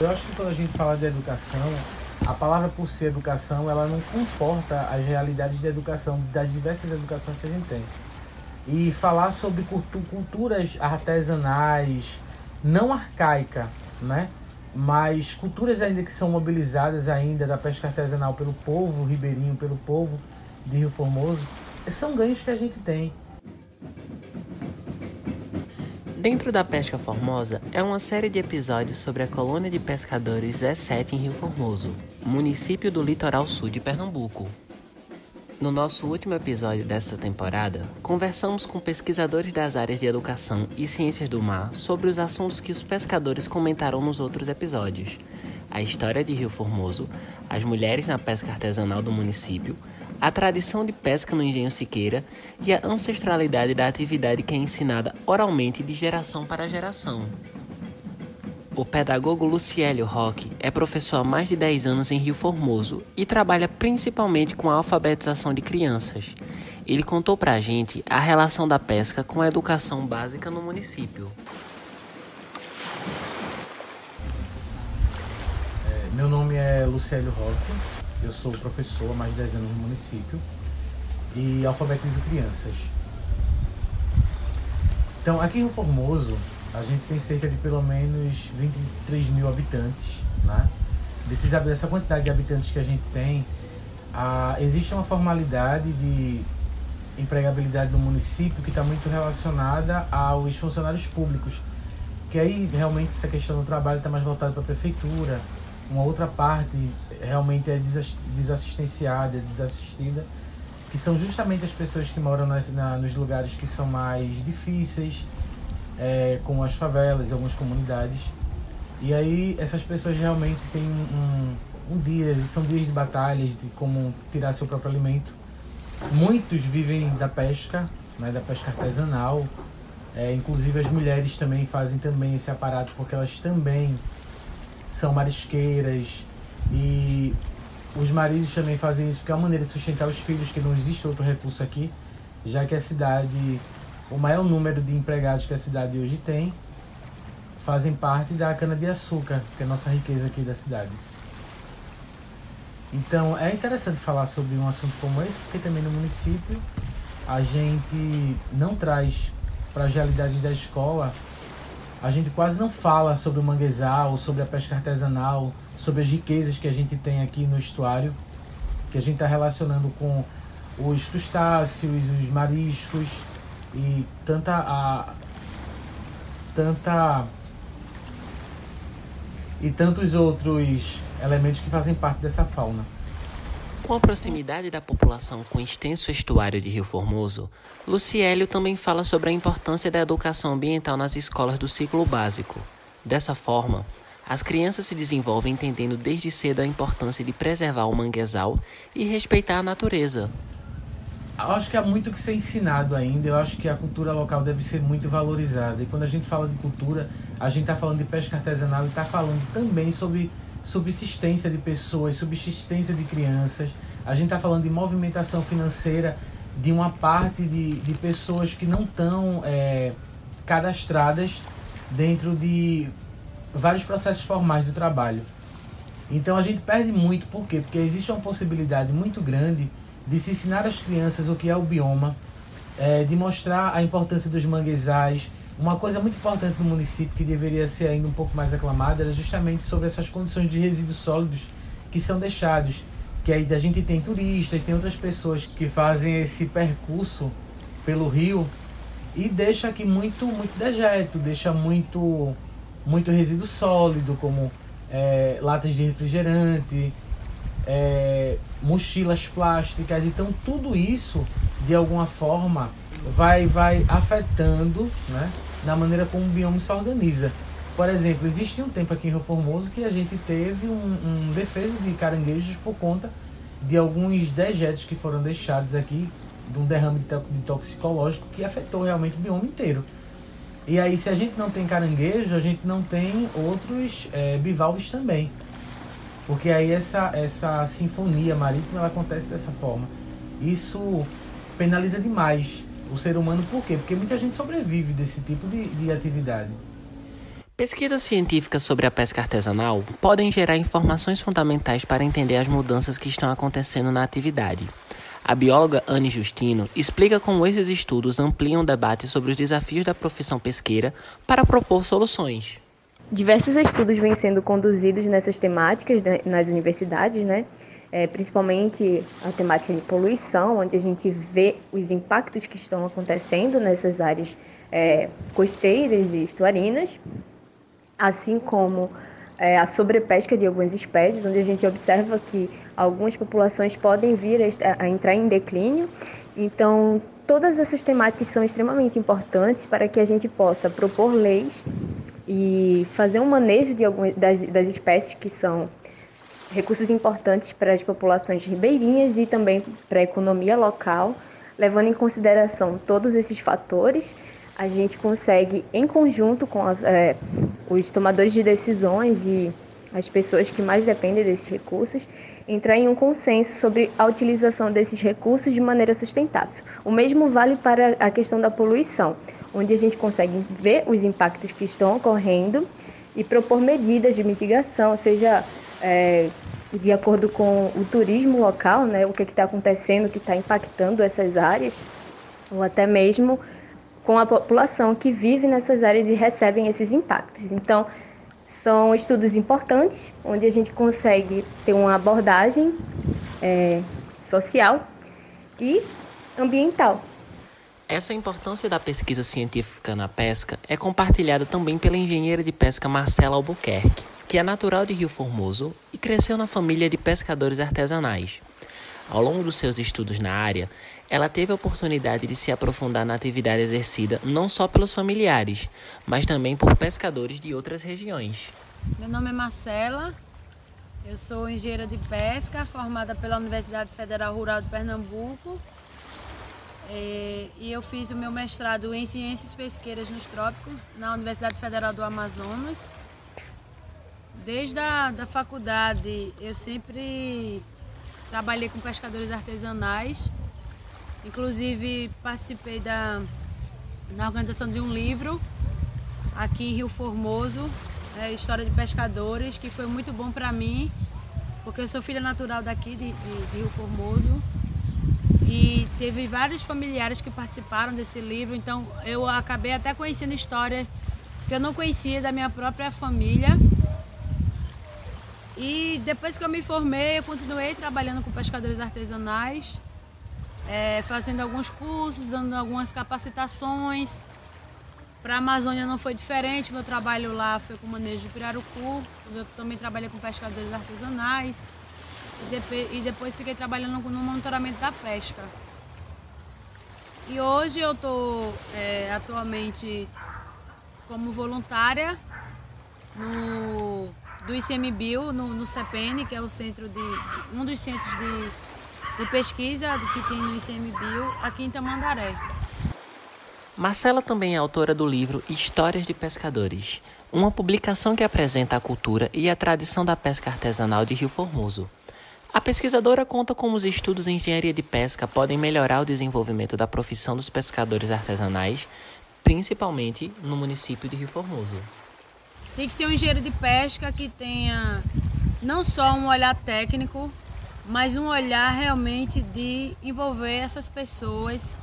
Eu acho que quando a gente fala de educação, a palavra por ser educação, ela não comporta as realidades da educação, das diversas educações que a gente tem. E falar sobre culturas artesanais, não arcaica, né? Mas culturas ainda que são mobilizadas ainda da pesca artesanal pelo povo ribeirinho, pelo povo de Rio Formoso, são ganhos que a gente tem. Dentro da Pesca Formosa é uma série de episódios sobre a colônia de pescadores Zé 7 em Rio Formoso, município do litoral sul de Pernambuco. No nosso último episódio dessa temporada, conversamos com pesquisadores das áreas de educação e ciências do mar sobre os assuntos que os pescadores comentaram nos outros episódios: a história de Rio Formoso, as mulheres na pesca artesanal do município, a tradição de pesca no Engenho Siqueira e a ancestralidade da atividade que é ensinada oralmente de geração para geração. O pedagogo Luciélio Roque é professor há mais de 10 anos em Rio Formoso e trabalha principalmente com a alfabetização de crianças. Ele contou pra a gente a relação da pesca com a educação básica no município. É, meu nome é Luciélio Roque, eu sou professor há mais de 10 anos no município e alfabetizo crianças. Então, aqui em Rio Formoso, a gente tem cerca de pelo menos 23 mil habitantes, né? Desses, dessa quantidade de habitantes que a gente tem, a, existe uma formalidade de empregabilidade no município que está muito relacionada aos funcionários públicos. Que aí realmente essa questão do trabalho está mais voltada para a prefeitura, uma outra parte realmente é desassistenciada, desassistida, que são justamente as pessoas que moram nas, na, nos lugares que são mais difíceis, é, como as favelas algumas comunidades. E aí essas pessoas realmente têm um, um dia, são dias de batalhas de como tirar seu próprio alimento. Muitos vivem da pesca, né, da pesca artesanal. É, inclusive as mulheres também fazem também esse aparato porque elas também são marisqueiras e os maridos também fazem isso porque é uma maneira de sustentar os filhos, que não existe outro recurso aqui, já que a cidade, o maior número de empregados que a cidade hoje tem, fazem parte da cana-de-açúcar, que é a nossa riqueza aqui da cidade. Então é interessante falar sobre um assunto como esse, porque também no município a gente não traz para as realidades da escola a gente quase não fala sobre o manguezal, sobre a pesca artesanal, sobre as riquezas que a gente tem aqui no estuário, que a gente está relacionando com os crustáceos, os mariscos e tanta a tanta e tantos outros elementos que fazem parte dessa fauna. Com a proximidade da população com o extenso estuário de Rio Formoso, Luciélio também fala sobre a importância da educação ambiental nas escolas do ciclo básico. Dessa forma, as crianças se desenvolvem entendendo desde cedo a importância de preservar o manguezal e respeitar a natureza. Eu acho que há muito que ser ensinado ainda. Eu acho que a cultura local deve ser muito valorizada. E quando a gente fala de cultura, a gente está falando de pesca artesanal e está falando também sobre subsistência de pessoas, subsistência de crianças. A gente está falando de movimentação financeira de uma parte de, de pessoas que não estão é, cadastradas dentro de vários processos formais do trabalho. Então a gente perde muito, por quê? Porque existe uma possibilidade muito grande de se ensinar às crianças o que é o bioma, é, de mostrar a importância dos manguezais, uma coisa muito importante no município que deveria ser ainda um pouco mais aclamada era justamente sobre essas condições de resíduos sólidos que são deixados. Que aí a gente tem turistas, tem outras pessoas que fazem esse percurso pelo rio e deixa aqui muito, muito dejeto, deixa muito, muito resíduo sólido, como é, latas de refrigerante, é, mochilas plásticas. Então tudo isso, de alguma forma, vai, vai afetando né, na maneira como o bioma se organiza. Por exemplo, existe um tempo aqui em Rio Formoso que a gente teve um, um defeso de caranguejos por conta de alguns dejetos que foram deixados aqui, de um derrame de toxicológico que afetou realmente o bioma inteiro. E aí, se a gente não tem caranguejo, a gente não tem outros é, bivalves também. Porque aí essa, essa sinfonia marítima ela acontece dessa forma. Isso penaliza demais o ser humano por quê? Porque muita gente sobrevive desse tipo de, de atividade. Pesquisas científicas sobre a pesca artesanal podem gerar informações fundamentais para entender as mudanças que estão acontecendo na atividade. A bióloga Anne Justino explica como esses estudos ampliam o debate sobre os desafios da profissão pesqueira para propor soluções. Diversos estudos vêm sendo conduzidos nessas temáticas nas universidades, né? É, principalmente a temática de poluição, onde a gente vê os impactos que estão acontecendo nessas áreas é, costeiras e estuarinas, assim como é, a sobrepesca de algumas espécies, onde a gente observa que algumas populações podem vir a, a entrar em declínio. Então, todas essas temáticas são extremamente importantes para que a gente possa propor leis e fazer um manejo de algumas das, das espécies que são recursos importantes para as populações ribeirinhas e também para a economia local, levando em consideração todos esses fatores a gente consegue, em conjunto com é, os tomadores de decisões e as pessoas que mais dependem desses recursos, entrar em um consenso sobre a utilização desses recursos de maneira sustentável. O mesmo vale para a questão da poluição, onde a gente consegue ver os impactos que estão ocorrendo e propor medidas de mitigação, seja é, de acordo com o turismo local, né, o que está acontecendo, o que está impactando essas áreas, ou até mesmo com a população que vive nessas áreas e recebem esses impactos. Então, são estudos importantes, onde a gente consegue ter uma abordagem é, social e ambiental. Essa importância da pesquisa científica na pesca é compartilhada também pela engenheira de pesca Marcela Albuquerque, que é natural de Rio Formoso e cresceu na família de pescadores artesanais. Ao longo dos seus estudos na área, ela teve a oportunidade de se aprofundar na atividade exercida não só pelos familiares, mas também por pescadores de outras regiões. Meu nome é Marcela, eu sou engenheira de pesca, formada pela Universidade Federal Rural de Pernambuco. É, e eu fiz o meu mestrado em Ciências Pesqueiras nos Trópicos na Universidade Federal do Amazonas. Desde a da faculdade eu sempre Trabalhei com pescadores artesanais, inclusive participei da, na organização de um livro aqui em Rio Formoso, é, História de Pescadores, que foi muito bom para mim, porque eu sou filha natural daqui de, de, de Rio Formoso. E teve vários familiares que participaram desse livro, então eu acabei até conhecendo histórias que eu não conhecia da minha própria família e depois que eu me formei, eu continuei trabalhando com pescadores artesanais, é, fazendo alguns cursos, dando algumas capacitações. Para a Amazônia não foi diferente, meu trabalho lá foi com manejo de pirarucu, eu também trabalhei com pescadores artesanais e depois, e depois fiquei trabalhando no monitoramento da pesca. E hoje eu estou é, atualmente como voluntária no do ICMBio no, no que é o centro de um dos centros de, de pesquisa que tem no ICMBio aqui em Tamandaré. Marcela também é autora do livro Histórias de Pescadores, uma publicação que apresenta a cultura e a tradição da pesca artesanal de Rio Formoso. A pesquisadora conta como os estudos em engenharia de pesca podem melhorar o desenvolvimento da profissão dos pescadores artesanais, principalmente no município de Rio Formoso. Tem que ser um engenheiro de pesca que tenha não só um olhar técnico, mas um olhar realmente de envolver essas pessoas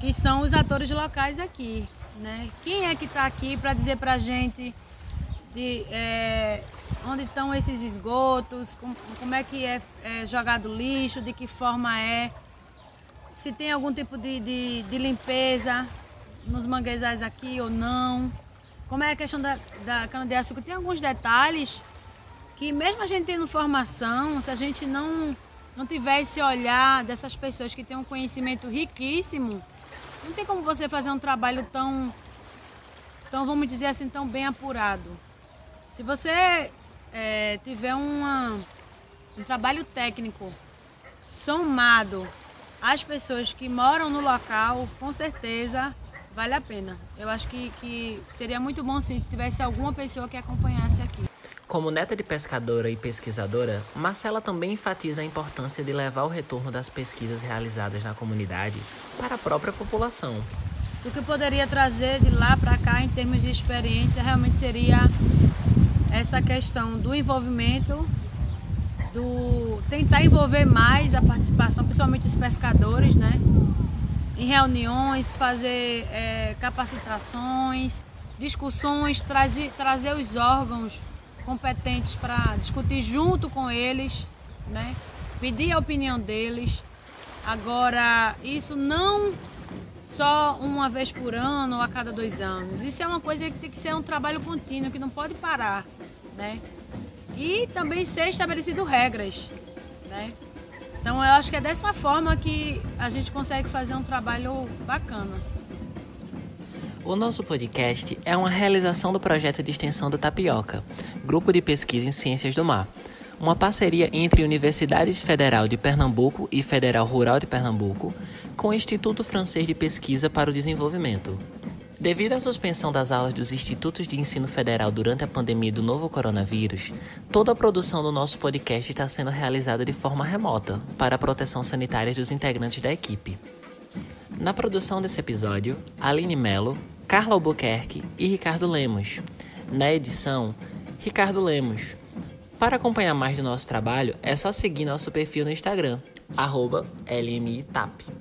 que são os atores locais aqui. Né? Quem é que está aqui para dizer para a gente de, é, onde estão esses esgotos, como, como é que é, é, jogado lixo, de que forma é, se tem algum tipo de, de, de limpeza nos manguezais aqui ou não. Como é a questão da, da cana-de-açúcar, tem alguns detalhes que mesmo a gente tendo formação, se a gente não, não tiver esse olhar dessas pessoas que têm um conhecimento riquíssimo, não tem como você fazer um trabalho tão, tão vamos dizer assim, tão bem apurado. Se você é, tiver uma, um trabalho técnico somado às pessoas que moram no local, com certeza vale a pena. Eu acho que, que seria muito bom se tivesse alguma pessoa que acompanhasse aqui. Como neta de pescadora e pesquisadora, Marcela também enfatiza a importância de levar o retorno das pesquisas realizadas na comunidade para a própria população. do que poderia trazer de lá para cá em termos de experiência realmente seria essa questão do envolvimento, do tentar envolver mais a participação, principalmente os pescadores, né? Em reuniões, fazer é, capacitações, discussões, trazer, trazer os órgãos competentes para discutir junto com eles, né? Pedir a opinião deles. Agora, isso não só uma vez por ano ou a cada dois anos. Isso é uma coisa que tem que ser um trabalho contínuo, que não pode parar, né? E também ser estabelecido regras, né? Então eu acho que é dessa forma que a gente consegue fazer um trabalho bacana. O nosso podcast é uma realização do projeto de extensão do Tapioca, Grupo de Pesquisa em Ciências do Mar, uma parceria entre Universidades Federal de Pernambuco e Federal Rural de Pernambuco, com o Instituto Francês de Pesquisa para o Desenvolvimento. Devido à suspensão das aulas dos institutos de ensino federal durante a pandemia do novo coronavírus, toda a produção do nosso podcast está sendo realizada de forma remota, para a proteção sanitária dos integrantes da equipe. Na produção desse episódio, Aline Mello, Carla Albuquerque e Ricardo Lemos. Na edição, Ricardo Lemos. Para acompanhar mais do nosso trabalho, é só seguir nosso perfil no Instagram, LMITAP.